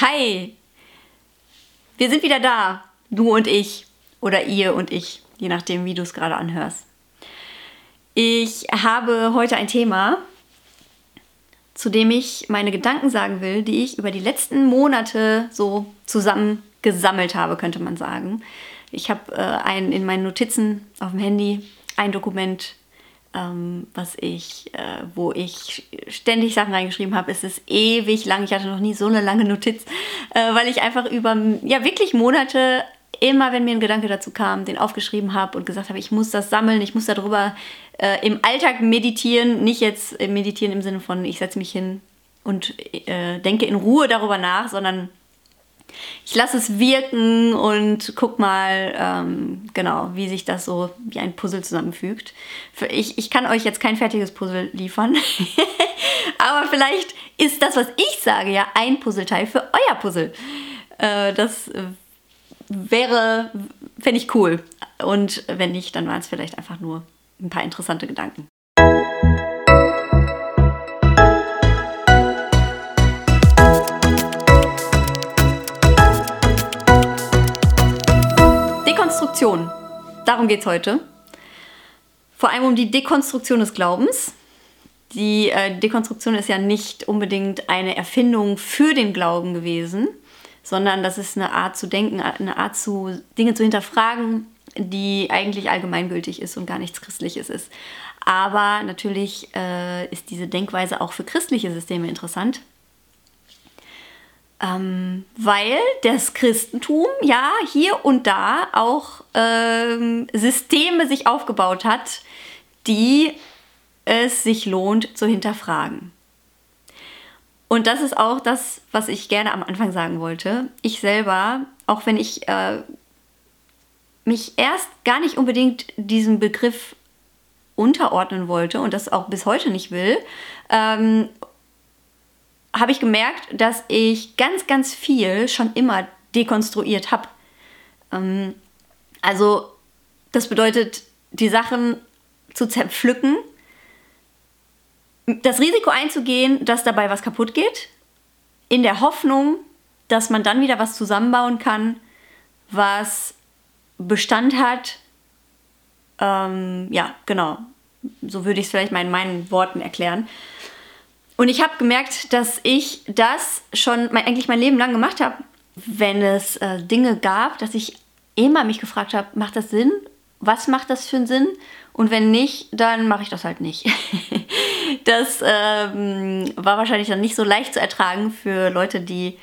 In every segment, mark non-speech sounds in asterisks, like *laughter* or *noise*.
Hi! Wir sind wieder da, du und ich oder ihr und ich, je nachdem, wie du es gerade anhörst. Ich habe heute ein Thema, zu dem ich meine Gedanken sagen will, die ich über die letzten Monate so zusammen gesammelt habe, könnte man sagen. Ich habe äh, in meinen Notizen auf dem Handy ein Dokument ähm, was ich, äh, wo ich ständig Sachen reingeschrieben habe. Es ist ewig lang. Ich hatte noch nie so eine lange Notiz, äh, weil ich einfach über ja wirklich Monate immer, wenn mir ein Gedanke dazu kam, den aufgeschrieben habe und gesagt habe, ich muss das sammeln, ich muss darüber äh, im Alltag meditieren, nicht jetzt meditieren im Sinne von, ich setze mich hin und äh, denke in Ruhe darüber nach, sondern ich lasse es wirken und guck mal, ähm, genau, wie sich das so wie ein Puzzle zusammenfügt. Für ich, ich kann euch jetzt kein fertiges Puzzle liefern, *laughs* aber vielleicht ist das, was ich sage, ja ein Puzzleteil für euer Puzzle. Äh, das wäre, fände ich cool. Und wenn nicht, dann waren es vielleicht einfach nur ein paar interessante Gedanken. Darum geht es heute. Vor allem um die Dekonstruktion des Glaubens. Die äh, Dekonstruktion ist ja nicht unbedingt eine Erfindung für den Glauben gewesen, sondern das ist eine Art zu denken, eine Art zu Dinge zu hinterfragen, die eigentlich allgemeingültig ist und gar nichts Christliches ist. Aber natürlich äh, ist diese Denkweise auch für christliche Systeme interessant, ähm, weil das Christentum ja hier und da auch ähm, Systeme sich aufgebaut hat, die es sich lohnt zu hinterfragen. Und das ist auch das, was ich gerne am Anfang sagen wollte. Ich selber, auch wenn ich äh, mich erst gar nicht unbedingt diesem Begriff unterordnen wollte und das auch bis heute nicht will, ähm, habe ich gemerkt, dass ich ganz, ganz viel schon immer dekonstruiert habe. Ähm, also das bedeutet, die Sachen zu zerpflücken, das Risiko einzugehen, dass dabei was kaputt geht, in der Hoffnung, dass man dann wieder was zusammenbauen kann, was Bestand hat. Ähm, ja, genau. So würde ich es vielleicht mal in meinen Worten erklären. Und ich habe gemerkt, dass ich das schon mein, eigentlich mein Leben lang gemacht habe, wenn es äh, Dinge gab, dass ich immer mich gefragt habe, macht das Sinn? Was macht das für einen Sinn? Und wenn nicht, dann mache ich das halt nicht. *laughs* das ähm, war wahrscheinlich dann nicht so leicht zu ertragen für Leute, die,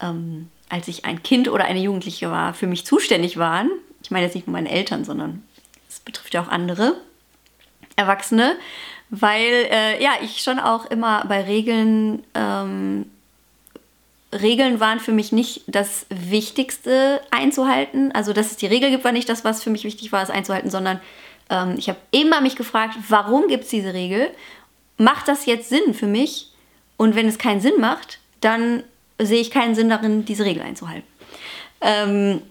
ähm, als ich ein Kind oder eine Jugendliche war, für mich zuständig waren. Ich meine jetzt nicht nur meine Eltern, sondern es betrifft ja auch andere Erwachsene weil äh, ja, ich schon auch immer bei Regeln, ähm, Regeln waren für mich nicht das Wichtigste einzuhalten. Also, dass es die Regel gibt, war nicht das, was für mich wichtig war, es einzuhalten, sondern ähm, ich habe immer mich gefragt, warum gibt es diese Regel? Macht das jetzt Sinn für mich? Und wenn es keinen Sinn macht, dann sehe ich keinen Sinn darin, diese Regel einzuhalten. Ähm,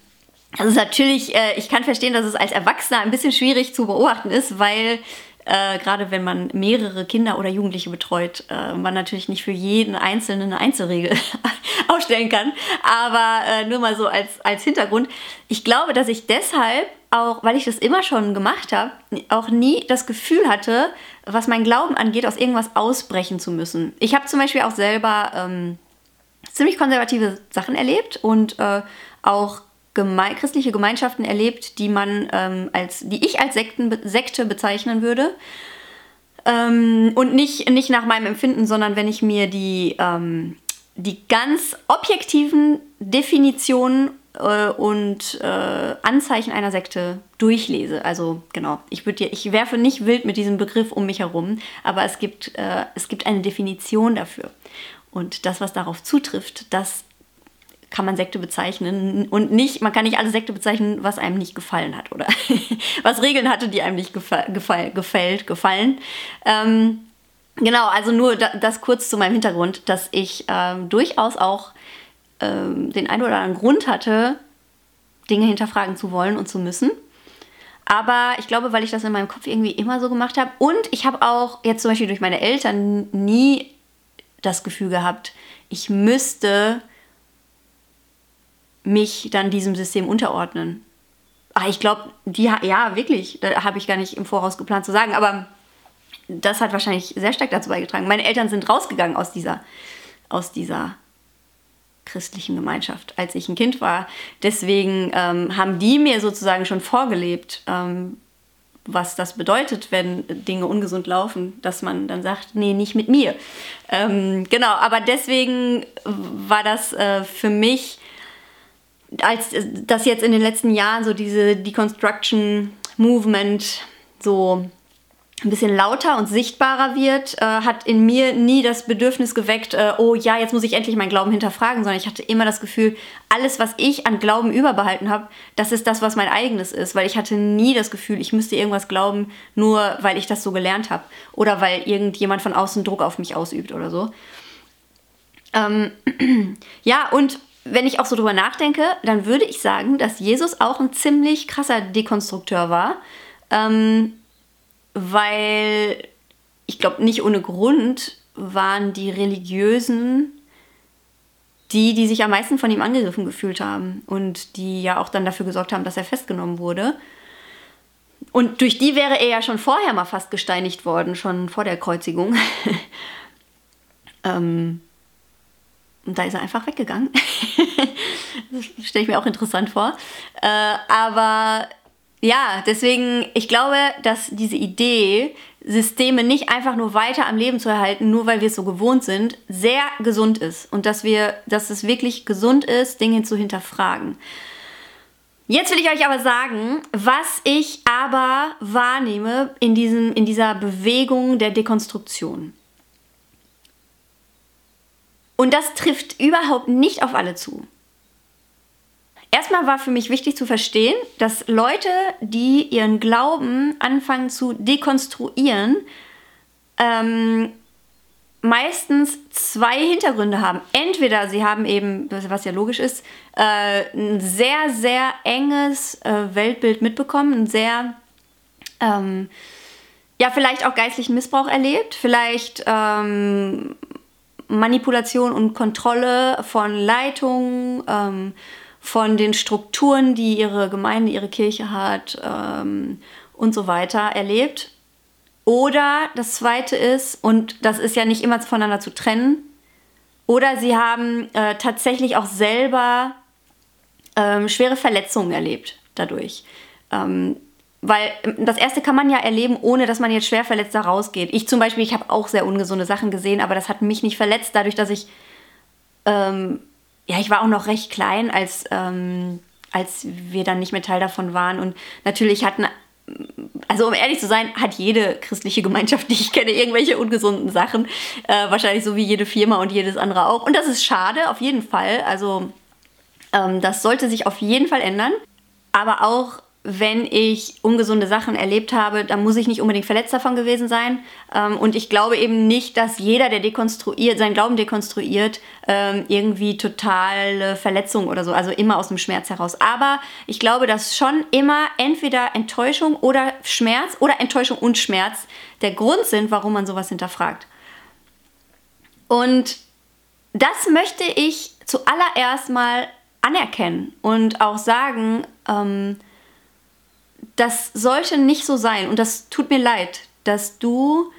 also natürlich, äh, ich kann verstehen, dass es als Erwachsener ein bisschen schwierig zu beobachten ist, weil äh, gerade wenn man mehrere Kinder oder Jugendliche betreut, äh, man natürlich nicht für jeden Einzelnen eine Einzelregel *laughs* aufstellen kann. Aber äh, nur mal so als, als Hintergrund. Ich glaube, dass ich deshalb auch, weil ich das immer schon gemacht habe, auch nie das Gefühl hatte, was mein Glauben angeht, aus irgendwas ausbrechen zu müssen. Ich habe zum Beispiel auch selber ähm, ziemlich konservative Sachen erlebt und äh, auch geme christliche Gemeinschaften erlebt, die man ähm, als, die ich als Sekten, Sekte bezeichnen würde. Ähm, und nicht, nicht nach meinem Empfinden, sondern wenn ich mir die, ähm, die ganz objektiven Definitionen äh, und äh, Anzeichen einer Sekte durchlese. Also genau, ich, würd, ich werfe nicht wild mit diesem Begriff um mich herum, aber es gibt, äh, es gibt eine Definition dafür. Und das, was darauf zutrifft, das kann man Sekte bezeichnen und nicht, man kann nicht alle Sekte bezeichnen, was einem nicht gefallen hat oder *laughs* was Regeln hatte, die einem nicht gefall, gefall, gefällt, gefallen. Ähm, genau, also nur das kurz zu meinem Hintergrund, dass ich ähm, durchaus auch ähm, den einen oder anderen Grund hatte, Dinge hinterfragen zu wollen und zu müssen. Aber ich glaube, weil ich das in meinem Kopf irgendwie immer so gemacht habe und ich habe auch jetzt zum Beispiel durch meine Eltern nie das Gefühl gehabt, ich müsste mich dann diesem System unterordnen. Ach, ich glaube, die, ja, wirklich, da habe ich gar nicht im Voraus geplant zu sagen, aber das hat wahrscheinlich sehr stark dazu beigetragen. Meine Eltern sind rausgegangen aus dieser, aus dieser christlichen Gemeinschaft, als ich ein Kind war. Deswegen ähm, haben die mir sozusagen schon vorgelebt, ähm, was das bedeutet, wenn Dinge ungesund laufen, dass man dann sagt, nee, nicht mit mir. Ähm, genau, aber deswegen war das äh, für mich, als das jetzt in den letzten Jahren so diese Deconstruction Movement so ein bisschen lauter und sichtbarer wird, äh, hat in mir nie das Bedürfnis geweckt, äh, oh ja, jetzt muss ich endlich meinen Glauben hinterfragen, sondern ich hatte immer das Gefühl, alles, was ich an Glauben überbehalten habe, das ist das, was mein eigenes ist, weil ich hatte nie das Gefühl, ich müsste irgendwas glauben, nur weil ich das so gelernt habe oder weil irgendjemand von außen Druck auf mich ausübt oder so. Ähm, *clears throat* ja, und wenn ich auch so drüber nachdenke, dann würde ich sagen, dass Jesus auch ein ziemlich krasser Dekonstrukteur war. Ähm, weil ich glaube, nicht ohne Grund waren die Religiösen die, die sich am meisten von ihm angegriffen gefühlt haben und die ja auch dann dafür gesorgt haben, dass er festgenommen wurde. Und durch die wäre er ja schon vorher mal fast gesteinigt worden, schon vor der Kreuzigung. *laughs* ähm, und da ist er einfach weggegangen. *laughs* das stelle ich mir auch interessant vor. Äh, aber ja, deswegen, ich glaube, dass diese Idee, Systeme nicht einfach nur weiter am Leben zu erhalten, nur weil wir es so gewohnt sind, sehr gesund ist. Und dass wir, dass es wirklich gesund ist, Dinge zu hinterfragen. Jetzt will ich euch aber sagen, was ich aber wahrnehme in, diesem, in dieser Bewegung der Dekonstruktion. Und das trifft überhaupt nicht auf alle zu. Erstmal war für mich wichtig zu verstehen, dass Leute, die ihren Glauben anfangen zu dekonstruieren, ähm, meistens zwei Hintergründe haben. Entweder sie haben eben, was ja logisch ist, äh, ein sehr, sehr enges äh, Weltbild mitbekommen, ein sehr, ähm, ja, vielleicht auch geistlichen Missbrauch erlebt, vielleicht ähm, Manipulation und Kontrolle von Leitungen, ähm, von den Strukturen, die ihre Gemeinde, ihre Kirche hat ähm, und so weiter erlebt. Oder das Zweite ist, und das ist ja nicht immer voneinander zu trennen, oder sie haben äh, tatsächlich auch selber ähm, schwere Verletzungen erlebt dadurch. Ähm, weil ähm, das erste kann man ja erleben, ohne dass man jetzt schwer verletzt da rausgeht. Ich zum Beispiel, ich habe auch sehr ungesunde Sachen gesehen, aber das hat mich nicht verletzt, dadurch, dass ich ähm, ja, ich war auch noch recht klein, als, ähm, als wir dann nicht mehr Teil davon waren. Und natürlich hatten, also um ehrlich zu sein, hat jede christliche Gemeinschaft, die ich kenne, irgendwelche ungesunden Sachen. Äh, wahrscheinlich so wie jede Firma und jedes andere auch. Und das ist schade, auf jeden Fall. Also ähm, das sollte sich auf jeden Fall ändern. Aber auch wenn ich ungesunde Sachen erlebt habe, dann muss ich nicht unbedingt verletzt davon gewesen sein. Ähm, und ich glaube eben nicht, dass jeder, der dekonstruiert, seinen Glauben dekonstruiert, ähm, irgendwie totale Verletzung oder so, also immer aus dem Schmerz heraus. Aber ich glaube, dass schon immer entweder Enttäuschung oder Schmerz oder Enttäuschung und Schmerz der Grund sind, warum man sowas hinterfragt. Und das möchte ich zuallererst mal anerkennen und auch sagen, ähm, das sollte nicht so sein. Und das tut mir leid, dass du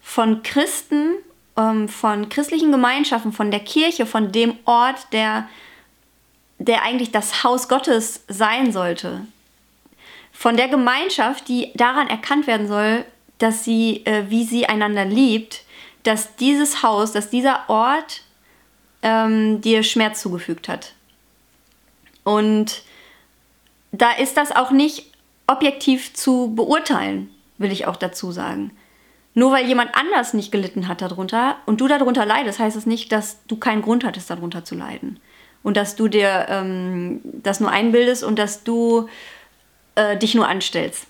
von Christen, ähm, von christlichen Gemeinschaften, von der Kirche, von dem Ort, der, der eigentlich das Haus Gottes sein sollte, von der Gemeinschaft, die daran erkannt werden soll, dass sie, äh, wie sie einander liebt, dass dieses Haus, dass dieser Ort ähm, dir Schmerz zugefügt hat. Und da ist das auch nicht objektiv zu beurteilen, will ich auch dazu sagen. Nur weil jemand anders nicht gelitten hat darunter und du darunter leidest, heißt es das nicht, dass du keinen Grund hattest, darunter zu leiden. Und dass du dir ähm, das nur einbildest und dass du äh, dich nur anstellst.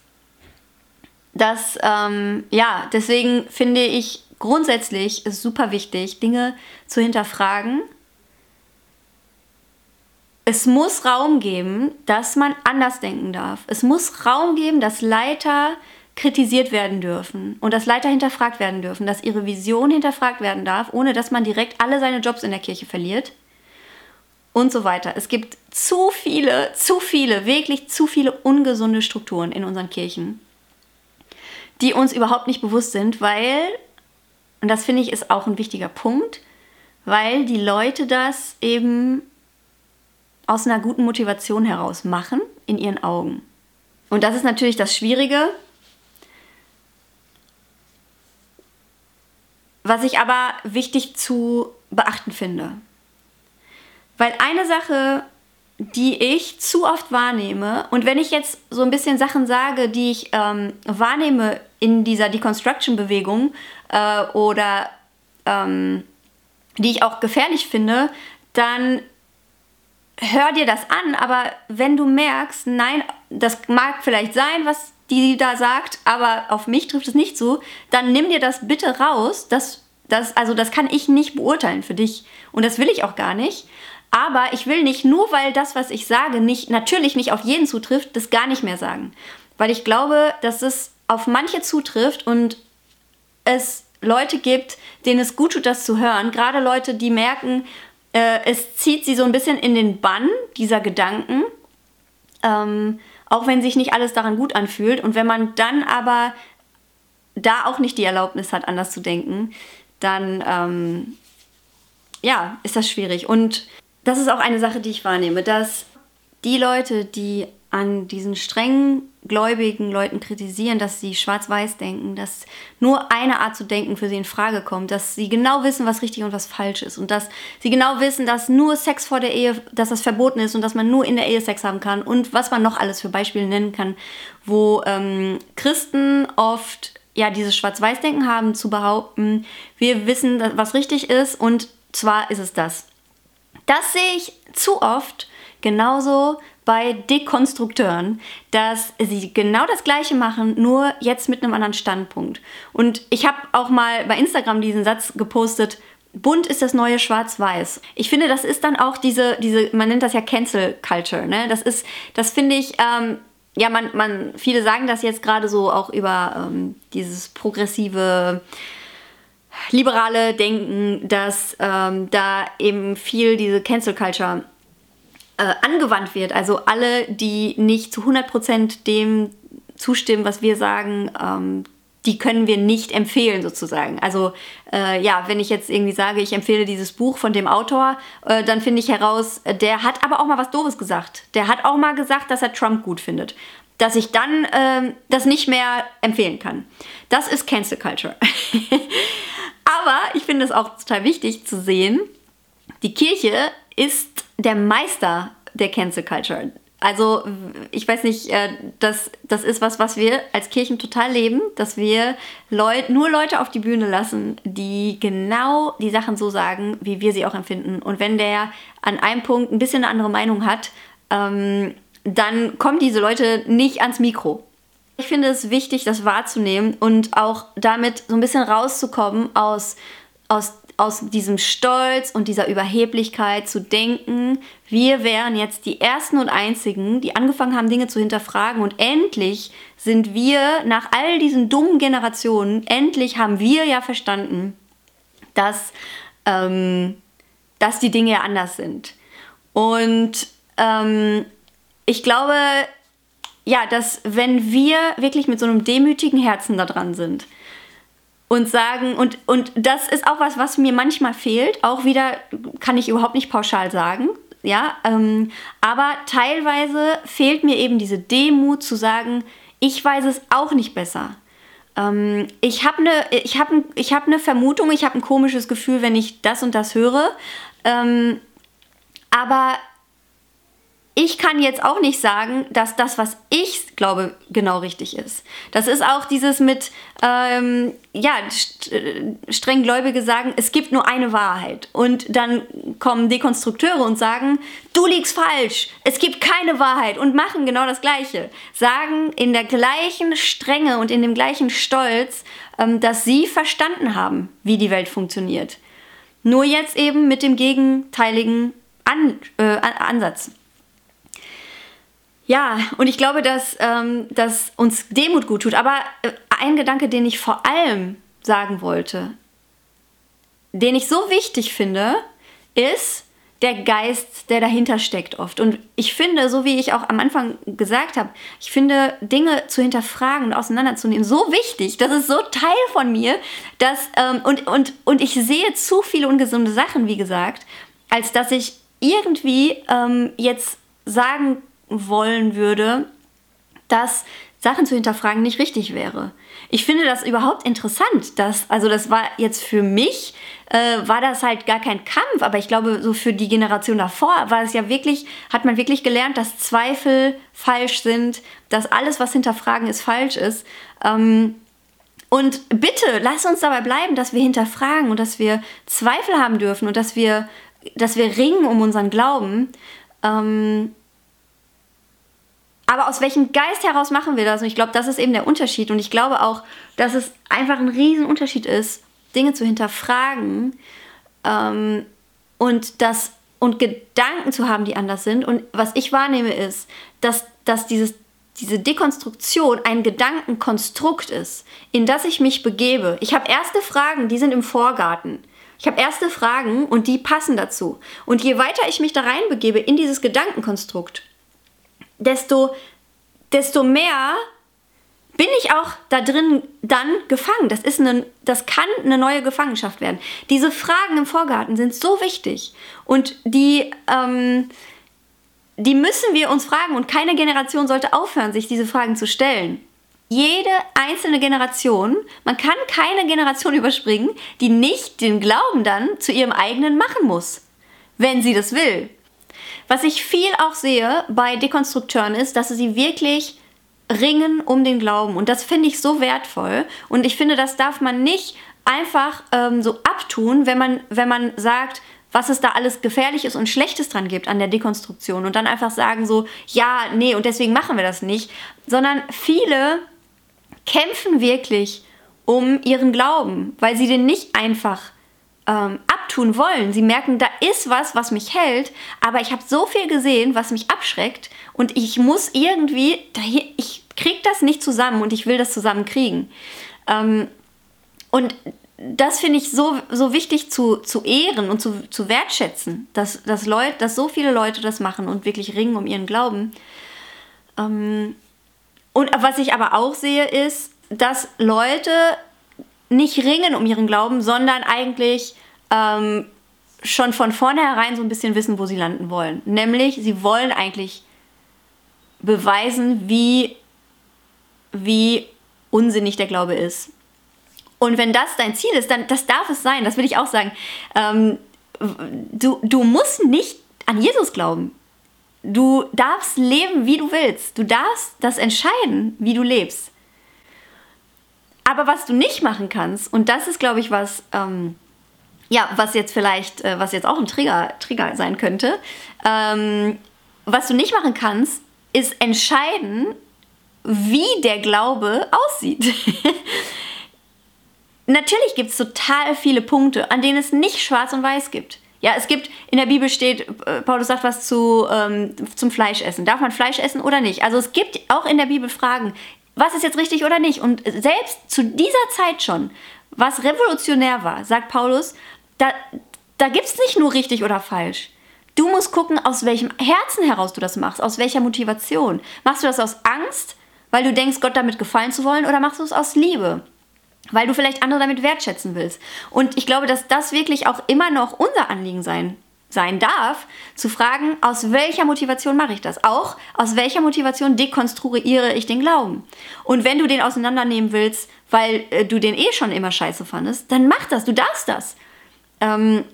Das, ähm, ja, deswegen finde ich grundsätzlich ist super wichtig, Dinge zu hinterfragen es muss Raum geben, dass man anders denken darf. Es muss Raum geben, dass Leiter kritisiert werden dürfen und dass Leiter hinterfragt werden dürfen, dass ihre Vision hinterfragt werden darf, ohne dass man direkt alle seine Jobs in der Kirche verliert. und so weiter. Es gibt zu viele, zu viele, wirklich zu viele ungesunde Strukturen in unseren Kirchen, die uns überhaupt nicht bewusst sind, weil, und das finde ich ist auch ein wichtiger Punkt, weil die Leute das eben aus einer guten Motivation heraus machen in ihren Augen. Und das ist natürlich das Schwierige. Was ich aber wichtig zu beachten finde. Weil eine Sache, die ich zu oft wahrnehme, und wenn ich jetzt so ein bisschen Sachen sage, die ich ähm, wahrnehme in dieser Deconstruction-Bewegung äh, oder ähm, die ich auch gefährlich finde, dann hör dir das an, aber wenn du merkst, nein, das mag vielleicht sein, was die da sagt, aber auf mich trifft es nicht so, dann nimm dir das bitte raus. Das, das, also das kann ich nicht beurteilen für dich und das will ich auch gar nicht. Aber ich will nicht, nur weil das, was ich sage, nicht, natürlich nicht auf jeden zutrifft, das gar nicht mehr sagen. Weil ich glaube, dass es auf manche zutrifft und es Leute gibt, denen es gut tut, das zu hören. Gerade Leute, die merken, äh, es zieht sie so ein bisschen in den Bann dieser Gedanken. Ähm, auch wenn sich nicht alles daran gut anfühlt. Und wenn man dann aber da auch nicht die Erlaubnis hat, anders zu denken, dann ähm, ja, ist das schwierig. Und das ist auch eine Sache, die ich wahrnehme, dass die Leute, die an diesen strengen gläubigen Leuten kritisieren, dass sie schwarz-weiß denken, dass nur eine Art zu denken für sie in Frage kommt, dass sie genau wissen, was richtig und was falsch ist und dass sie genau wissen, dass nur Sex vor der Ehe, dass das verboten ist und dass man nur in der Ehe Sex haben kann und was man noch alles für Beispiele nennen kann, wo ähm, Christen oft ja dieses Schwarz-Weiß-Denken haben, zu behaupten, wir wissen, was richtig ist und zwar ist es das. Das sehe ich zu oft genauso bei Dekonstrukteuren, dass sie genau das Gleiche machen, nur jetzt mit einem anderen Standpunkt. Und ich habe auch mal bei Instagram diesen Satz gepostet, bunt ist das neue Schwarz-Weiß. Ich finde, das ist dann auch diese, diese, man nennt das ja Cancel Culture, ne? Das ist, das finde ich, ähm, ja, man, man, viele sagen das jetzt gerade so auch über ähm, dieses progressive, liberale Denken, dass ähm, da eben viel diese Cancel Culture äh, angewandt wird. Also alle, die nicht zu 100% dem zustimmen, was wir sagen, ähm, die können wir nicht empfehlen sozusagen. Also äh, ja, wenn ich jetzt irgendwie sage, ich empfehle dieses Buch von dem Autor, äh, dann finde ich heraus, der hat aber auch mal was Doofes gesagt. Der hat auch mal gesagt, dass er Trump gut findet. Dass ich dann äh, das nicht mehr empfehlen kann. Das ist Cancel Culture. *laughs* aber ich finde es auch total wichtig zu sehen, die Kirche ist der Meister der Cancel Culture. Also ich weiß nicht, äh, das, das ist was, was wir als Kirchen total leben, dass wir Leut, nur Leute auf die Bühne lassen, die genau die Sachen so sagen, wie wir sie auch empfinden. Und wenn der an einem Punkt ein bisschen eine andere Meinung hat, ähm, dann kommen diese Leute nicht ans Mikro. Ich finde es wichtig, das wahrzunehmen und auch damit so ein bisschen rauszukommen aus, aus aus diesem Stolz und dieser Überheblichkeit zu denken, wir wären jetzt die Ersten und Einzigen, die angefangen haben, Dinge zu hinterfragen und endlich sind wir nach all diesen dummen Generationen, endlich haben wir ja verstanden, dass, ähm, dass die Dinge ja anders sind. Und ähm, ich glaube, ja, dass wenn wir wirklich mit so einem demütigen Herzen da dran sind, und sagen, und, und das ist auch was, was mir manchmal fehlt. Auch wieder kann ich überhaupt nicht pauschal sagen. Ja, ähm, aber teilweise fehlt mir eben diese Demut zu sagen, ich weiß es auch nicht besser. Ähm, ich habe eine hab, hab ne Vermutung, ich habe ein komisches Gefühl, wenn ich das und das höre. Ähm, aber ich kann jetzt auch nicht sagen, dass das, was ich glaube, genau richtig ist. Das ist auch dieses mit, ähm, ja, äh, strenggläubige sagen, es gibt nur eine Wahrheit. Und dann kommen Dekonstrukteure und sagen, du liegst falsch, es gibt keine Wahrheit und machen genau das Gleiche. Sagen in der gleichen Strenge und in dem gleichen Stolz, ähm, dass sie verstanden haben, wie die Welt funktioniert. Nur jetzt eben mit dem gegenteiligen An äh, Ansatz. Ja, und ich glaube, dass, ähm, dass uns Demut gut tut. Aber äh, ein Gedanke, den ich vor allem sagen wollte, den ich so wichtig finde, ist, der Geist, der dahinter steckt oft. Und ich finde, so wie ich auch am Anfang gesagt habe, ich finde Dinge zu hinterfragen und auseinanderzunehmen so wichtig. Das ist so Teil von mir, dass ähm, und, und, und ich sehe zu viele ungesunde Sachen, wie gesagt, als dass ich irgendwie ähm, jetzt sagen wollen würde, dass Sachen zu hinterfragen nicht richtig wäre. Ich finde das überhaupt interessant, dass, also das war jetzt für mich, äh, war das halt gar kein Kampf, aber ich glaube, so für die Generation davor war es ja wirklich, hat man wirklich gelernt, dass Zweifel falsch sind, dass alles, was hinterfragen ist, falsch ist. Ähm, und bitte, lass uns dabei bleiben, dass wir hinterfragen und dass wir Zweifel haben dürfen und dass wir, dass wir ringen um unseren Glauben. Ähm, aber aus welchem Geist heraus machen wir das? Und ich glaube, das ist eben der Unterschied. Und ich glaube auch, dass es einfach ein Riesenunterschied ist, Dinge zu hinterfragen ähm, und das und Gedanken zu haben, die anders sind. Und was ich wahrnehme, ist, dass, dass dieses, diese Dekonstruktion ein Gedankenkonstrukt ist, in das ich mich begebe. Ich habe erste Fragen, die sind im Vorgarten. Ich habe erste Fragen und die passen dazu. Und je weiter ich mich da reinbegebe in dieses Gedankenkonstrukt, desto, desto mehr bin ich auch da drin dann gefangen. Das, ist eine, das kann eine neue Gefangenschaft werden. Diese Fragen im Vorgarten sind so wichtig und die, ähm, die müssen wir uns fragen und keine Generation sollte aufhören, sich diese Fragen zu stellen. Jede einzelne Generation, man kann keine Generation *laughs* überspringen, die nicht den Glauben dann zu ihrem eigenen machen muss, wenn sie das will. Was ich viel auch sehe bei Dekonstrukteuren ist, dass sie wirklich ringen um den Glauben. Und das finde ich so wertvoll. Und ich finde, das darf man nicht einfach ähm, so abtun, wenn man, wenn man sagt, was es da alles Gefährliches und Schlechtes dran gibt an der Dekonstruktion und dann einfach sagen so, ja, nee, und deswegen machen wir das nicht, sondern viele kämpfen wirklich um ihren Glauben, weil sie den nicht einfach ähm, abtun wollen. Sie merken, da ist was, was mich hält, aber ich habe so viel gesehen, was mich abschreckt und ich muss irgendwie, ich kriege das nicht zusammen und ich will das zusammen kriegen. Ähm, und das finde ich so, so wichtig zu, zu ehren und zu, zu wertschätzen, dass, dass, Leute, dass so viele Leute das machen und wirklich ringen um ihren Glauben. Ähm, und was ich aber auch sehe, ist, dass Leute nicht ringen um ihren Glauben, sondern eigentlich ähm, schon von vornherein so ein bisschen wissen, wo sie landen wollen. Nämlich, sie wollen eigentlich beweisen, wie, wie unsinnig der Glaube ist. Und wenn das dein Ziel ist, dann das darf es sein, das will ich auch sagen. Ähm, du, du musst nicht an Jesus glauben. Du darfst leben, wie du willst. Du darfst das entscheiden, wie du lebst. Aber was du nicht machen kannst, und das ist, glaube ich, was, ähm, ja, was jetzt vielleicht, äh, was jetzt auch ein Trigger, Trigger sein könnte, ähm, was du nicht machen kannst, ist entscheiden, wie der Glaube aussieht. *laughs* Natürlich gibt es total viele Punkte, an denen es nicht schwarz und weiß gibt. Ja, es gibt, in der Bibel steht, äh, Paulus sagt was zu, ähm, zum Fleischessen. Darf man Fleisch essen oder nicht? Also es gibt auch in der Bibel Fragen, was ist jetzt richtig oder nicht. Und selbst zu dieser Zeit schon, was revolutionär war, sagt Paulus, da, da gibt es nicht nur richtig oder falsch. Du musst gucken, aus welchem Herzen heraus du das machst, aus welcher Motivation. Machst du das aus Angst, weil du denkst, Gott damit gefallen zu wollen, oder machst du es aus Liebe? Weil du vielleicht andere damit wertschätzen willst. Und ich glaube, dass das wirklich auch immer noch unser Anliegen sein sein darf, zu fragen, aus welcher Motivation mache ich das? Auch aus welcher Motivation dekonstruiere ich den Glauben? Und wenn du den auseinandernehmen willst, weil äh, du den eh schon immer scheiße fandest, dann mach das, du darfst das. Ähm,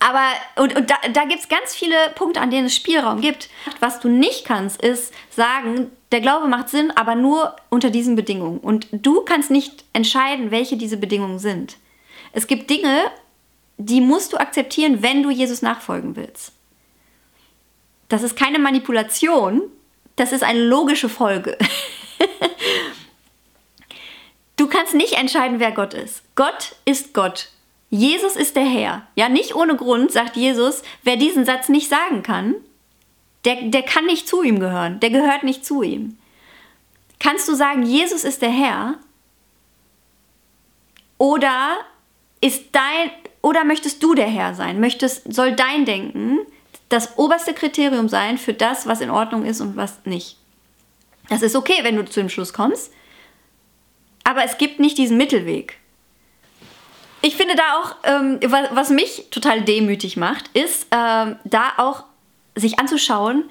aber, und, und da, da gibt es ganz viele Punkte, an denen es Spielraum gibt. Was du nicht kannst, ist sagen, der Glaube macht Sinn, aber nur unter diesen Bedingungen. Und du kannst nicht entscheiden, welche diese Bedingungen sind. Es gibt Dinge, die musst du akzeptieren, wenn du Jesus nachfolgen willst. Das ist keine Manipulation, das ist eine logische Folge. *laughs* du kannst nicht entscheiden, wer Gott ist. Gott ist Gott. Jesus ist der Herr. Ja, nicht ohne Grund sagt Jesus, wer diesen Satz nicht sagen kann, der, der kann nicht zu ihm gehören. Der gehört nicht zu ihm. Kannst du sagen, Jesus ist der Herr? Oder ist dein, oder möchtest du der Herr sein? Möchtest, soll dein Denken das oberste Kriterium sein für das, was in Ordnung ist und was nicht? Das ist okay, wenn du zu dem Schluss kommst, aber es gibt nicht diesen Mittelweg. Ich finde da auch, ähm, was mich total demütig macht, ist ähm, da auch sich anzuschauen,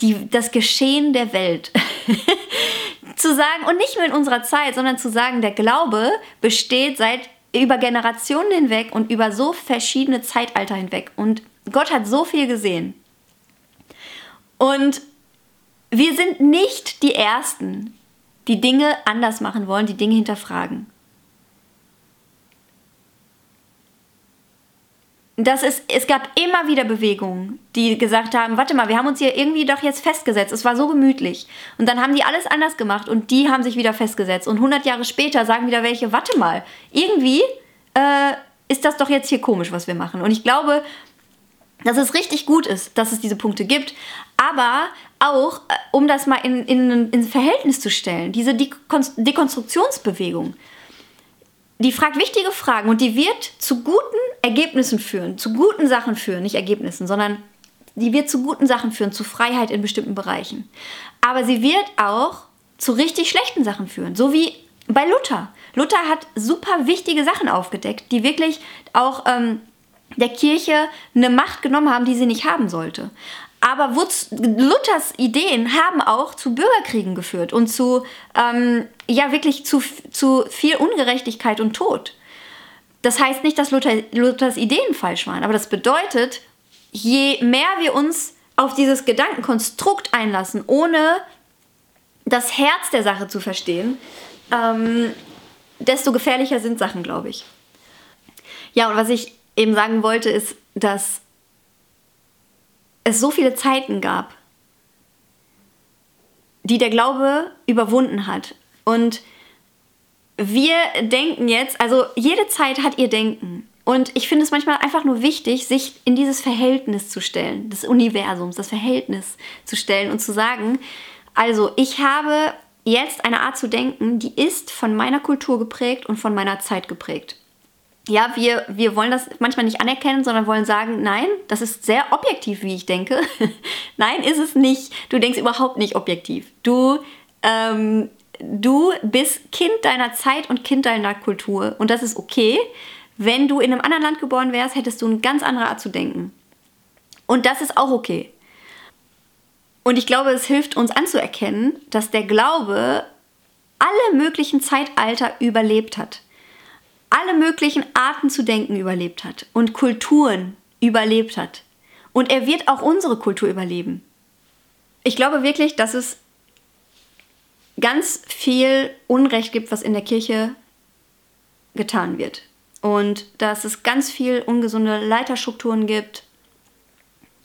die, das Geschehen der Welt. *laughs* zu sagen, und nicht nur in unserer Zeit, sondern zu sagen, der Glaube besteht seit über Generationen hinweg und über so verschiedene Zeitalter hinweg. Und Gott hat so viel gesehen. Und wir sind nicht die Ersten, die Dinge anders machen wollen, die Dinge hinterfragen. Das ist, es gab immer wieder Bewegungen, die gesagt haben, warte mal, wir haben uns hier irgendwie doch jetzt festgesetzt. Es war so gemütlich. Und dann haben die alles anders gemacht und die haben sich wieder festgesetzt. Und 100 Jahre später sagen wieder welche, warte mal, irgendwie äh, ist das doch jetzt hier komisch, was wir machen. Und ich glaube, dass es richtig gut ist, dass es diese Punkte gibt, aber auch, äh, um das mal in, in, in Verhältnis zu stellen, diese Dekonstruktionsbewegung die fragt wichtige Fragen und die wird zu guten Ergebnissen führen, zu guten Sachen führen, nicht Ergebnissen, sondern die wird zu guten Sachen führen, zu Freiheit in bestimmten Bereichen. Aber sie wird auch zu richtig schlechten Sachen führen, so wie bei Luther. Luther hat super wichtige Sachen aufgedeckt, die wirklich auch ähm, der Kirche eine Macht genommen haben, die sie nicht haben sollte. Aber Luthers Ideen haben auch zu Bürgerkriegen geführt und zu, ähm, ja, wirklich zu, zu viel Ungerechtigkeit und Tod. Das heißt nicht, dass Luther, Luthers Ideen falsch waren, aber das bedeutet, je mehr wir uns auf dieses Gedankenkonstrukt einlassen, ohne das Herz der Sache zu verstehen, ähm, desto gefährlicher sind Sachen, glaube ich. Ja, und was ich eben sagen wollte, ist, dass es so viele Zeiten gab, die der Glaube überwunden hat. Und wir denken jetzt, also jede Zeit hat ihr Denken. Und ich finde es manchmal einfach nur wichtig, sich in dieses Verhältnis zu stellen, des Universums, das Verhältnis zu stellen und zu sagen, also ich habe jetzt eine Art zu denken, die ist von meiner Kultur geprägt und von meiner Zeit geprägt ja, wir, wir wollen das manchmal nicht anerkennen, sondern wollen sagen, nein, das ist sehr objektiv, wie ich denke. *laughs* nein, ist es nicht. Du denkst überhaupt nicht objektiv. Du, ähm, du bist Kind deiner Zeit und Kind deiner Kultur. Und das ist okay. Wenn du in einem anderen Land geboren wärst, hättest du eine ganz andere Art zu denken. Und das ist auch okay. Und ich glaube, es hilft uns anzuerkennen, dass der Glaube alle möglichen Zeitalter überlebt hat alle möglichen Arten zu denken überlebt hat und Kulturen überlebt hat. Und er wird auch unsere Kultur überleben. Ich glaube wirklich, dass es ganz viel Unrecht gibt, was in der Kirche getan wird. Und dass es ganz viel ungesunde Leiterstrukturen gibt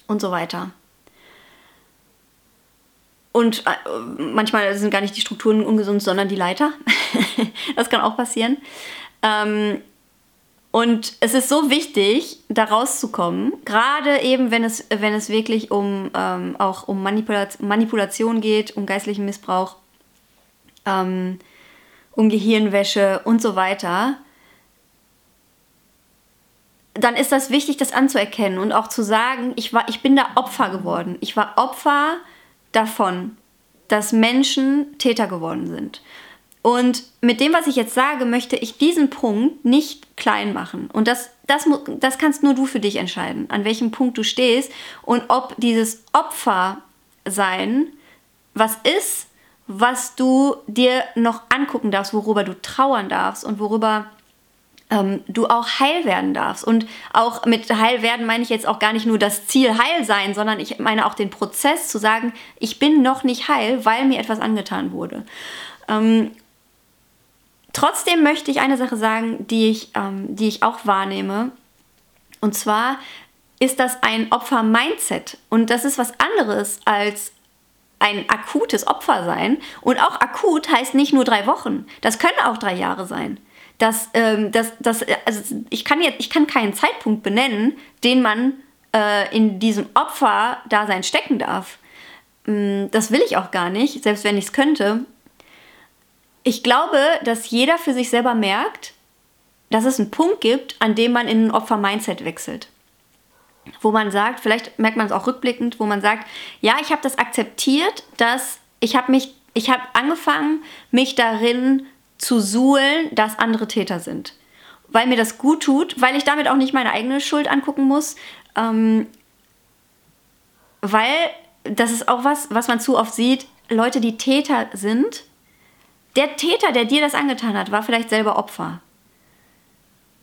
und so weiter. Und äh, manchmal sind gar nicht die Strukturen ungesund, sondern die Leiter. *laughs* das kann auch passieren. Ähm, und es ist so wichtig, da rauszukommen, gerade eben, wenn es, wenn es wirklich um ähm, auch um Manipula Manipulation geht, um geistlichen Missbrauch, ähm, um Gehirnwäsche und so weiter, dann ist das wichtig, das anzuerkennen und auch zu sagen, ich, war, ich bin da Opfer geworden. Ich war Opfer davon, dass Menschen Täter geworden sind. Und mit dem, was ich jetzt sage, möchte ich diesen Punkt nicht klein machen. Und das, das, das kannst nur du für dich entscheiden, an welchem Punkt du stehst und ob dieses Opfer sein was ist, was du dir noch angucken darfst, worüber du trauern darfst und worüber ähm, du auch heil werden darfst. Und auch mit heil werden meine ich jetzt auch gar nicht nur das Ziel heil sein, sondern ich meine auch den Prozess zu sagen, ich bin noch nicht heil, weil mir etwas angetan wurde. Ähm, Trotzdem möchte ich eine Sache sagen, die ich, ähm, die ich auch wahrnehme. Und zwar ist das ein Opfer-Mindset. Und das ist was anderes als ein akutes Opfer sein. Und auch akut heißt nicht nur drei Wochen. Das können auch drei Jahre sein. Das, ähm, das, das, also ich, kann jetzt, ich kann keinen Zeitpunkt benennen, den man äh, in diesem Opfer-Dasein stecken darf. Mm, das will ich auch gar nicht, selbst wenn ich es könnte. Ich glaube, dass jeder für sich selber merkt, dass es einen Punkt gibt, an dem man in ein Opfer-Mindset wechselt. Wo man sagt, vielleicht merkt man es auch rückblickend, wo man sagt, ja, ich habe das akzeptiert, dass ich habe mich, ich habe angefangen, mich darin zu suhlen, dass andere Täter sind. Weil mir das gut tut, weil ich damit auch nicht meine eigene Schuld angucken muss. Ähm, weil das ist auch was, was man zu oft sieht, Leute, die Täter sind, der Täter, der dir das angetan hat, war vielleicht selber Opfer.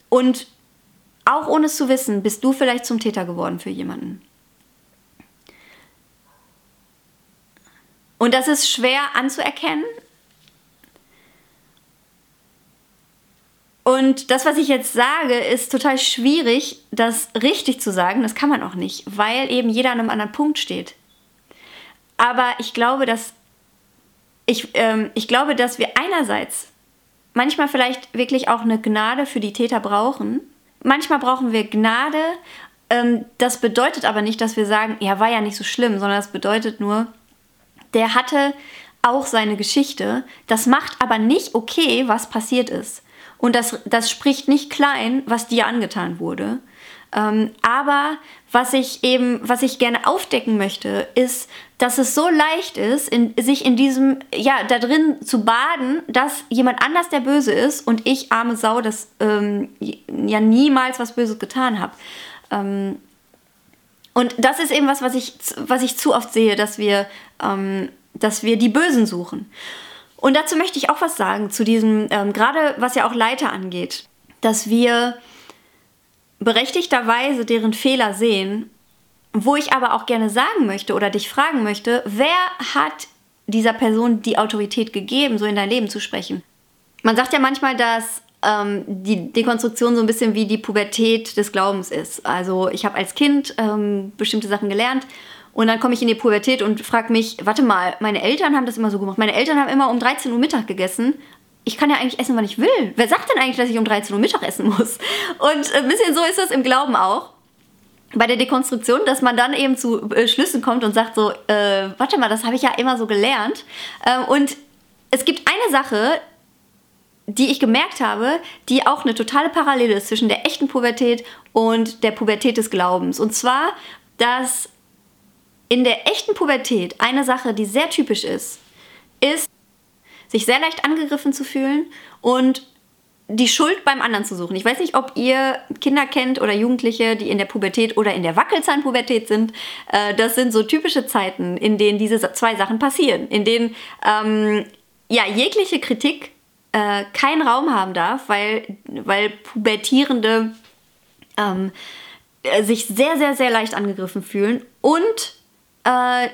Und auch ohne es zu wissen, bist du vielleicht zum Täter geworden für jemanden. Und das ist schwer anzuerkennen. Und das, was ich jetzt sage, ist total schwierig, das richtig zu sagen. Das kann man auch nicht, weil eben jeder an einem anderen Punkt steht. Aber ich glaube, dass ich, ähm, ich glaube, dass wir einerseits manchmal vielleicht wirklich auch eine Gnade für die Täter brauchen. Manchmal brauchen wir Gnade. Ähm, das bedeutet aber nicht, dass wir sagen, ja, war ja nicht so schlimm, sondern das bedeutet nur, der hatte auch seine Geschichte. Das macht aber nicht okay, was passiert ist. Und das, das spricht nicht klein, was dir angetan wurde. Ähm, aber was ich eben, was ich gerne aufdecken möchte, ist, dass es so leicht ist, in, sich in diesem, ja, da drin zu baden, dass jemand anders der Böse ist und ich, arme Sau, das ähm, ja niemals was Böses getan habe. Ähm, und das ist eben was, was ich, was ich zu oft sehe, dass wir, ähm, dass wir die Bösen suchen. Und dazu möchte ich auch was sagen, zu diesem, ähm, gerade was ja auch Leiter angeht, dass wir berechtigterweise deren Fehler sehen, wo ich aber auch gerne sagen möchte oder dich fragen möchte, wer hat dieser Person die Autorität gegeben, so in dein Leben zu sprechen? Man sagt ja manchmal, dass ähm, die Dekonstruktion so ein bisschen wie die Pubertät des Glaubens ist. Also ich habe als Kind ähm, bestimmte Sachen gelernt und dann komme ich in die Pubertät und frage mich, warte mal, meine Eltern haben das immer so gemacht. Meine Eltern haben immer um 13 Uhr Mittag gegessen ich kann ja eigentlich essen, wann ich will. Wer sagt denn eigentlich, dass ich um 13 Uhr Mittag essen muss? Und ein bisschen so ist das im Glauben auch. Bei der Dekonstruktion, dass man dann eben zu äh, Schlüssen kommt und sagt so, äh, warte mal, das habe ich ja immer so gelernt. Äh, und es gibt eine Sache, die ich gemerkt habe, die auch eine totale Parallele ist zwischen der echten Pubertät und der Pubertät des Glaubens. Und zwar, dass in der echten Pubertät eine Sache, die sehr typisch ist, ist, sich sehr leicht angegriffen zu fühlen und die Schuld beim anderen zu suchen. Ich weiß nicht, ob ihr Kinder kennt oder Jugendliche, die in der Pubertät oder in der Wackelzahnpubertät sind. Äh, das sind so typische Zeiten, in denen diese zwei Sachen passieren, in denen ähm, ja jegliche Kritik äh, keinen Raum haben darf, weil, weil Pubertierende ähm, sich sehr, sehr, sehr leicht angegriffen fühlen und äh,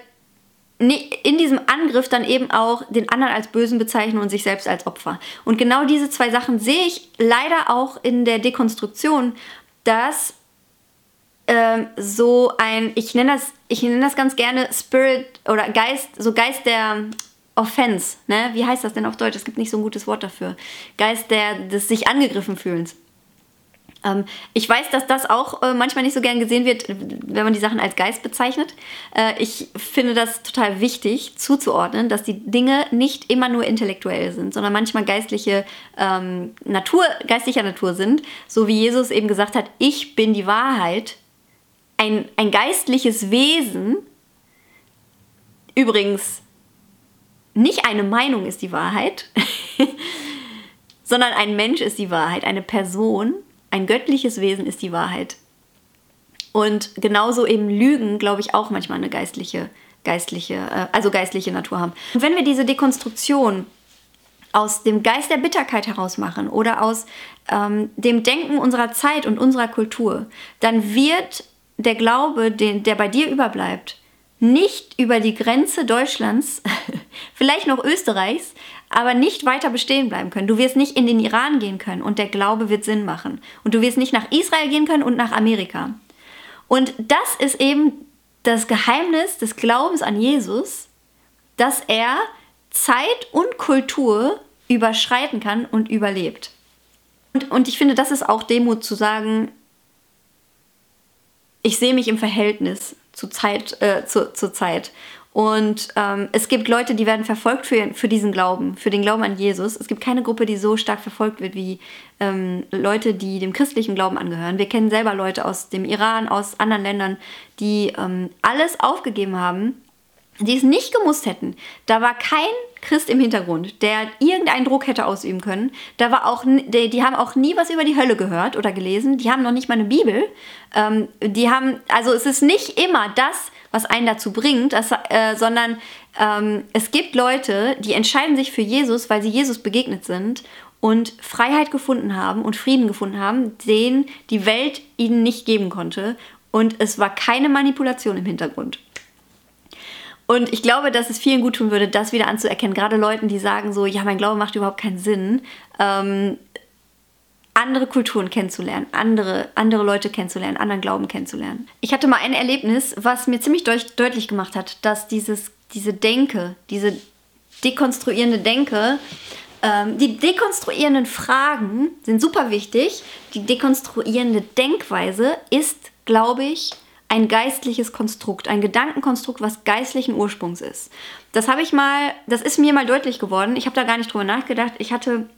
in diesem Angriff dann eben auch den anderen als Bösen bezeichnen und sich selbst als Opfer. Und genau diese zwei Sachen sehe ich leider auch in der Dekonstruktion, dass ähm, so ein, ich nenne das, ich nenne das ganz gerne Spirit oder Geist, so Geist der Offense, ne? Wie heißt das denn auf Deutsch? Es gibt nicht so ein gutes Wort dafür. Geist der, des sich angegriffen fühlens. Ähm, ich weiß, dass das auch äh, manchmal nicht so gern gesehen wird, wenn man die Sachen als Geist bezeichnet. Äh, ich finde das total wichtig zuzuordnen, dass die Dinge nicht immer nur intellektuell sind, sondern manchmal geistliche ähm, Natur, geistlicher Natur sind. So wie Jesus eben gesagt hat, ich bin die Wahrheit. Ein, ein geistliches Wesen, übrigens nicht eine Meinung ist die Wahrheit, *laughs* sondern ein Mensch ist die Wahrheit, eine Person ein göttliches Wesen ist die Wahrheit. Und genauso eben Lügen, glaube ich, auch manchmal eine geistliche, geistliche, äh, also geistliche Natur haben. Und wenn wir diese Dekonstruktion aus dem Geist der Bitterkeit heraus machen oder aus ähm, dem Denken unserer Zeit und unserer Kultur, dann wird der Glaube, den, der bei dir überbleibt, nicht über die Grenze Deutschlands, *laughs* vielleicht noch Österreichs, aber nicht weiter bestehen bleiben können. Du wirst nicht in den Iran gehen können und der Glaube wird Sinn machen. Und du wirst nicht nach Israel gehen können und nach Amerika. Und das ist eben das Geheimnis des Glaubens an Jesus, dass er Zeit und Kultur überschreiten kann und überlebt. Und, und ich finde, das ist auch Demut zu sagen, ich sehe mich im Verhältnis zu Zeit, äh, zu, zur Zeit. Und ähm, es gibt Leute, die werden verfolgt für, für diesen Glauben, für den Glauben an Jesus. Es gibt keine Gruppe, die so stark verfolgt wird wie ähm, Leute, die dem christlichen Glauben angehören. Wir kennen selber Leute aus dem Iran, aus anderen Ländern, die ähm, alles aufgegeben haben, die es nicht gemusst hätten. Da war kein Christ im Hintergrund, der irgendeinen Druck hätte ausüben können. Da war auch, die, die haben auch nie was über die Hölle gehört oder gelesen. Die haben noch nicht mal eine Bibel. Ähm, die haben, also es ist nicht immer das, was einen dazu bringt, das, äh, sondern ähm, es gibt Leute, die entscheiden sich für Jesus, weil sie Jesus begegnet sind und Freiheit gefunden haben und Frieden gefunden haben, den die Welt ihnen nicht geben konnte. Und es war keine Manipulation im Hintergrund. Und ich glaube, dass es vielen gut tun würde, das wieder anzuerkennen. Gerade Leuten, die sagen so, ja, mein Glaube macht überhaupt keinen Sinn. Ähm, andere Kulturen kennenzulernen, andere, andere Leute kennenzulernen, anderen Glauben kennenzulernen. Ich hatte mal ein Erlebnis, was mir ziemlich deut deutlich gemacht hat, dass dieses, diese Denke, diese dekonstruierende Denke, ähm, die dekonstruierenden Fragen sind super wichtig. Die dekonstruierende Denkweise ist, glaube ich, ein geistliches Konstrukt, ein Gedankenkonstrukt, was geistlichen Ursprungs ist. Das habe ich mal, das ist mir mal deutlich geworden. Ich habe da gar nicht drüber nachgedacht. Ich hatte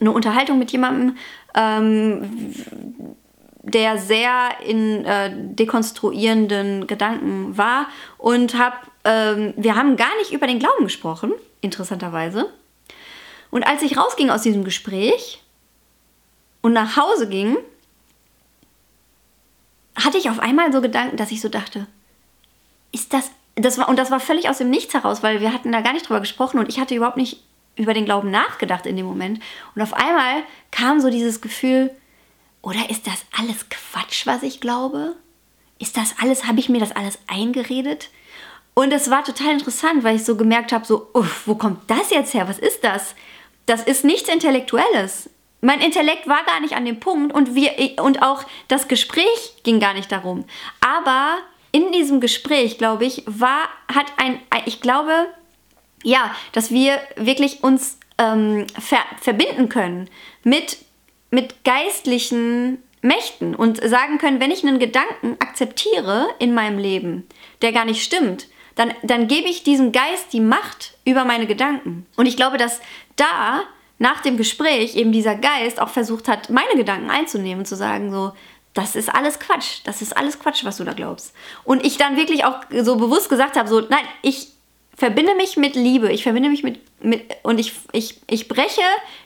eine Unterhaltung mit jemandem, ähm, der sehr in äh, dekonstruierenden Gedanken war und hab, ähm, wir haben gar nicht über den Glauben gesprochen, interessanterweise. Und als ich rausging aus diesem Gespräch und nach Hause ging, hatte ich auf einmal so Gedanken, dass ich so dachte, ist das, das war, und das war völlig aus dem Nichts heraus, weil wir hatten da gar nicht drüber gesprochen und ich hatte überhaupt nicht über den Glauben nachgedacht in dem Moment. Und auf einmal kam so dieses Gefühl, oder ist das alles Quatsch, was ich glaube? Ist das alles, habe ich mir das alles eingeredet? Und es war total interessant, weil ich so gemerkt habe, so, uff, wo kommt das jetzt her? Was ist das? Das ist nichts Intellektuelles. Mein Intellekt war gar nicht an dem Punkt und, wir, und auch das Gespräch ging gar nicht darum. Aber in diesem Gespräch, glaube ich, war, hat ein, ich glaube, ja, dass wir wirklich uns ähm, ver verbinden können mit, mit geistlichen Mächten und sagen können, wenn ich einen Gedanken akzeptiere in meinem Leben, der gar nicht stimmt, dann, dann gebe ich diesem Geist die Macht über meine Gedanken. Und ich glaube, dass da nach dem Gespräch eben dieser Geist auch versucht hat, meine Gedanken einzunehmen und zu sagen, so, das ist alles Quatsch, das ist alles Quatsch, was du da glaubst. Und ich dann wirklich auch so bewusst gesagt habe, so, nein, ich verbinde mich mit Liebe, ich verbinde mich mit, mit und ich, ich, ich breche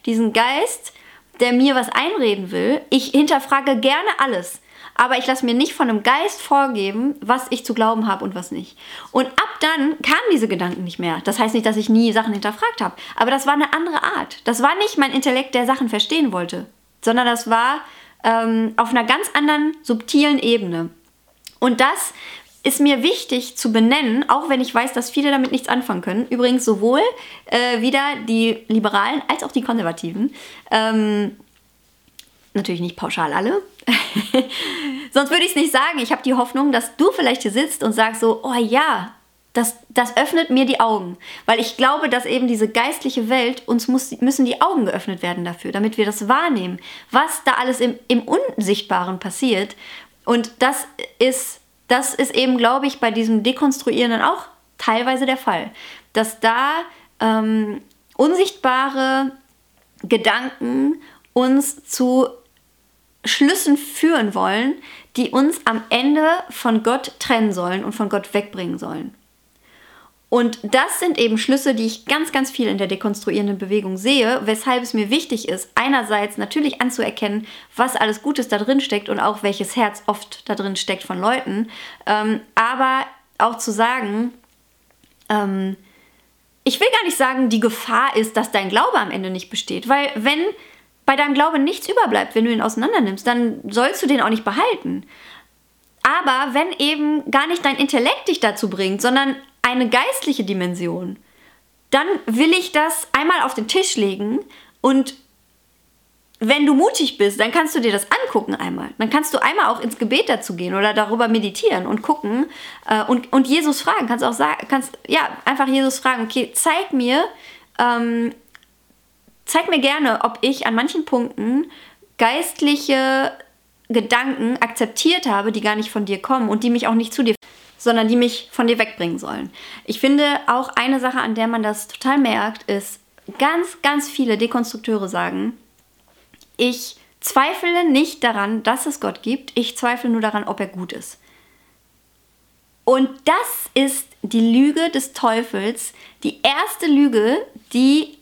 diesen Geist, der mir was einreden will. Ich hinterfrage gerne alles aber ich lasse mir nicht von einem Geist vorgeben, was ich zu glauben habe und was nicht. Und ab dann kamen diese Gedanken nicht mehr. Das heißt nicht, dass ich nie Sachen hinterfragt habe, aber das war eine andere Art. Das war nicht mein Intellekt, der Sachen verstehen wollte, sondern das war ähm, auf einer ganz anderen, subtilen Ebene. Und das ist mir wichtig zu benennen, auch wenn ich weiß, dass viele damit nichts anfangen können. Übrigens sowohl äh, wieder die Liberalen als auch die Konservativen. Ähm, natürlich nicht pauschal alle. *laughs* Sonst würde ich es nicht sagen. Ich habe die Hoffnung, dass du vielleicht hier sitzt und sagst so, oh ja, das, das öffnet mir die Augen. Weil ich glaube, dass eben diese geistliche Welt, uns muss, müssen die Augen geöffnet werden dafür, damit wir das wahrnehmen, was da alles im, im Unsichtbaren passiert. Und das ist, das ist eben, glaube ich, bei diesem Dekonstruierenden auch teilweise der Fall. Dass da ähm, unsichtbare Gedanken uns zu Schlüssen führen wollen, die uns am Ende von Gott trennen sollen und von Gott wegbringen sollen. Und das sind eben Schlüsse, die ich ganz, ganz viel in der dekonstruierenden Bewegung sehe, weshalb es mir wichtig ist, einerseits natürlich anzuerkennen, was alles Gutes da drin steckt und auch welches Herz oft da drin steckt von Leuten, ähm, aber auch zu sagen, ähm, ich will gar nicht sagen, die Gefahr ist, dass dein Glaube am Ende nicht besteht, weil wenn bei deinem Glauben nichts überbleibt, wenn du ihn auseinandernimmst, dann sollst du den auch nicht behalten. Aber wenn eben gar nicht dein Intellekt dich dazu bringt, sondern eine geistliche Dimension, dann will ich das einmal auf den Tisch legen und wenn du mutig bist, dann kannst du dir das angucken einmal. Dann kannst du einmal auch ins Gebet dazu gehen oder darüber meditieren und gucken äh, und, und Jesus fragen. Kannst auch sagen, kannst ja einfach Jesus fragen, okay, zeig mir, ähm, zeig mir gerne, ob ich an manchen Punkten geistliche Gedanken akzeptiert habe, die gar nicht von dir kommen und die mich auch nicht zu dir. Sondern die mich von dir wegbringen sollen. Ich finde auch eine Sache, an der man das total merkt, ist, ganz, ganz viele Dekonstrukteure sagen, ich zweifle nicht daran, dass es Gott gibt, ich zweifle nur daran, ob er gut ist. Und das ist die Lüge des Teufels. Die erste Lüge, die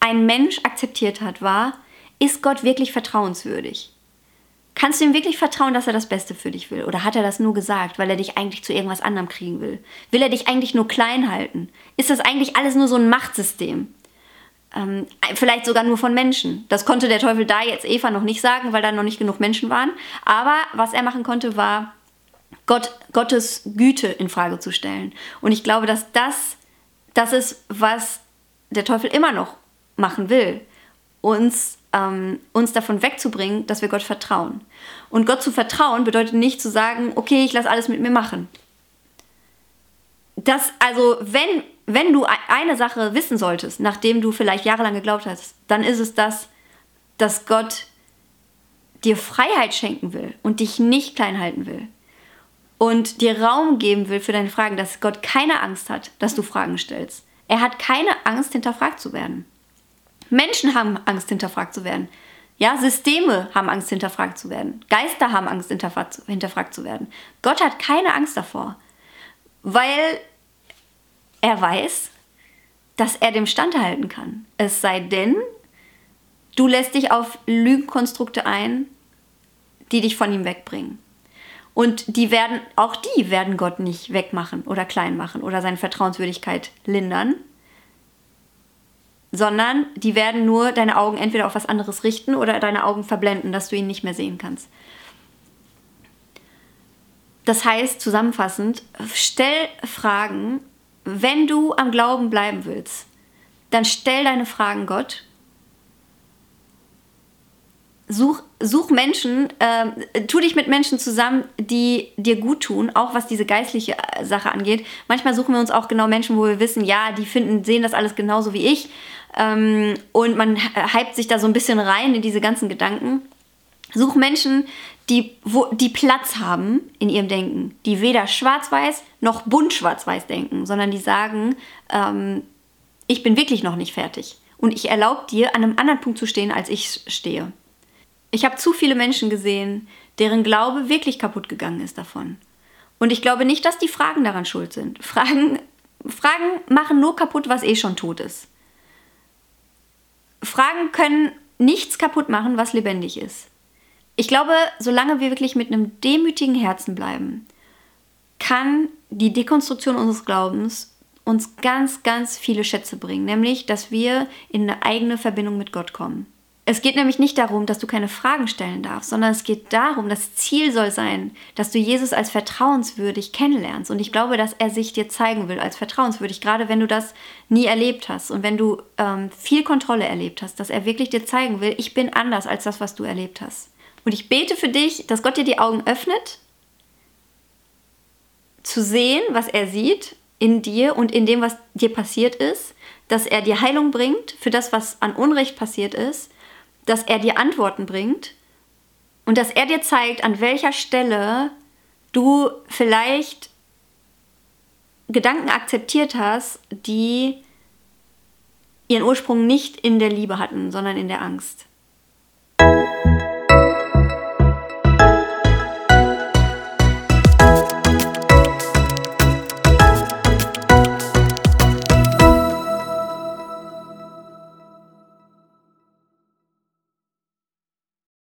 ein Mensch akzeptiert hat, war, ist Gott wirklich vertrauenswürdig? Kannst du ihm wirklich vertrauen, dass er das Beste für dich will? Oder hat er das nur gesagt, weil er dich eigentlich zu irgendwas anderem kriegen will? Will er dich eigentlich nur klein halten? Ist das eigentlich alles nur so ein Machtsystem? Ähm, vielleicht sogar nur von Menschen. Das konnte der Teufel da jetzt Eva noch nicht sagen, weil da noch nicht genug Menschen waren. Aber was er machen konnte, war Gott, Gottes Güte in Frage zu stellen. Und ich glaube, dass das das ist, was der Teufel immer noch machen will. Uns, ähm, uns davon wegzubringen, dass wir Gott vertrauen. Und Gott zu vertrauen bedeutet nicht zu sagen, okay, ich lasse alles mit mir machen. Das, also, wenn, wenn du eine Sache wissen solltest, nachdem du vielleicht jahrelang geglaubt hast, dann ist es das, dass Gott dir Freiheit schenken will und dich nicht klein halten will und dir Raum geben will für deine Fragen, dass Gott keine Angst hat, dass du Fragen stellst. Er hat keine Angst, hinterfragt zu werden. Menschen haben Angst, hinterfragt zu werden. Ja, Systeme haben Angst, hinterfragt zu werden. Geister haben Angst, hinterfragt, zu werden. Gott hat keine Angst davor, weil er weiß, dass er dem standhalten kann. Es sei denn, du lässt dich auf Lügenkonstrukte ein, die dich von ihm wegbringen. Und die werden, auch die werden Gott nicht wegmachen oder klein machen oder seine Vertrauenswürdigkeit lindern, sondern die werden nur deine Augen entweder auf was anderes richten oder deine Augen verblenden, dass du ihn nicht mehr sehen kannst. Das heißt, zusammenfassend, stell Fragen, wenn du am Glauben bleiben willst, dann stell deine Fragen Gott such, such Menschen, äh, tu dich mit Menschen zusammen, die dir gut tun, auch was diese geistliche äh, Sache angeht. Manchmal suchen wir uns auch genau Menschen, wo wir wissen, ja, die finden, sehen das alles genauso wie ich. Ähm, und man hypt sich da so ein bisschen rein in diese ganzen Gedanken. Such Menschen, die, wo, die Platz haben in ihrem Denken, die weder schwarz-weiß noch bunt schwarz-weiß denken, sondern die sagen, ähm, ich bin wirklich noch nicht fertig. Und ich erlaube dir, an einem anderen Punkt zu stehen, als ich stehe. Ich habe zu viele Menschen gesehen, deren Glaube wirklich kaputt gegangen ist davon. Und ich glaube nicht, dass die Fragen daran schuld sind. Fragen, Fragen machen nur kaputt, was eh schon tot ist. Fragen können nichts kaputt machen, was lebendig ist. Ich glaube, solange wir wirklich mit einem demütigen Herzen bleiben, kann die Dekonstruktion unseres Glaubens uns ganz, ganz viele Schätze bringen. Nämlich, dass wir in eine eigene Verbindung mit Gott kommen. Es geht nämlich nicht darum, dass du keine Fragen stellen darfst, sondern es geht darum, das Ziel soll sein, dass du Jesus als vertrauenswürdig kennenlernst. Und ich glaube, dass er sich dir zeigen will als vertrauenswürdig, gerade wenn du das nie erlebt hast und wenn du ähm, viel Kontrolle erlebt hast, dass er wirklich dir zeigen will, ich bin anders als das, was du erlebt hast. Und ich bete für dich, dass Gott dir die Augen öffnet, zu sehen, was er sieht in dir und in dem, was dir passiert ist, dass er dir Heilung bringt für das, was an Unrecht passiert ist dass er dir Antworten bringt und dass er dir zeigt, an welcher Stelle du vielleicht Gedanken akzeptiert hast, die ihren Ursprung nicht in der Liebe hatten, sondern in der Angst.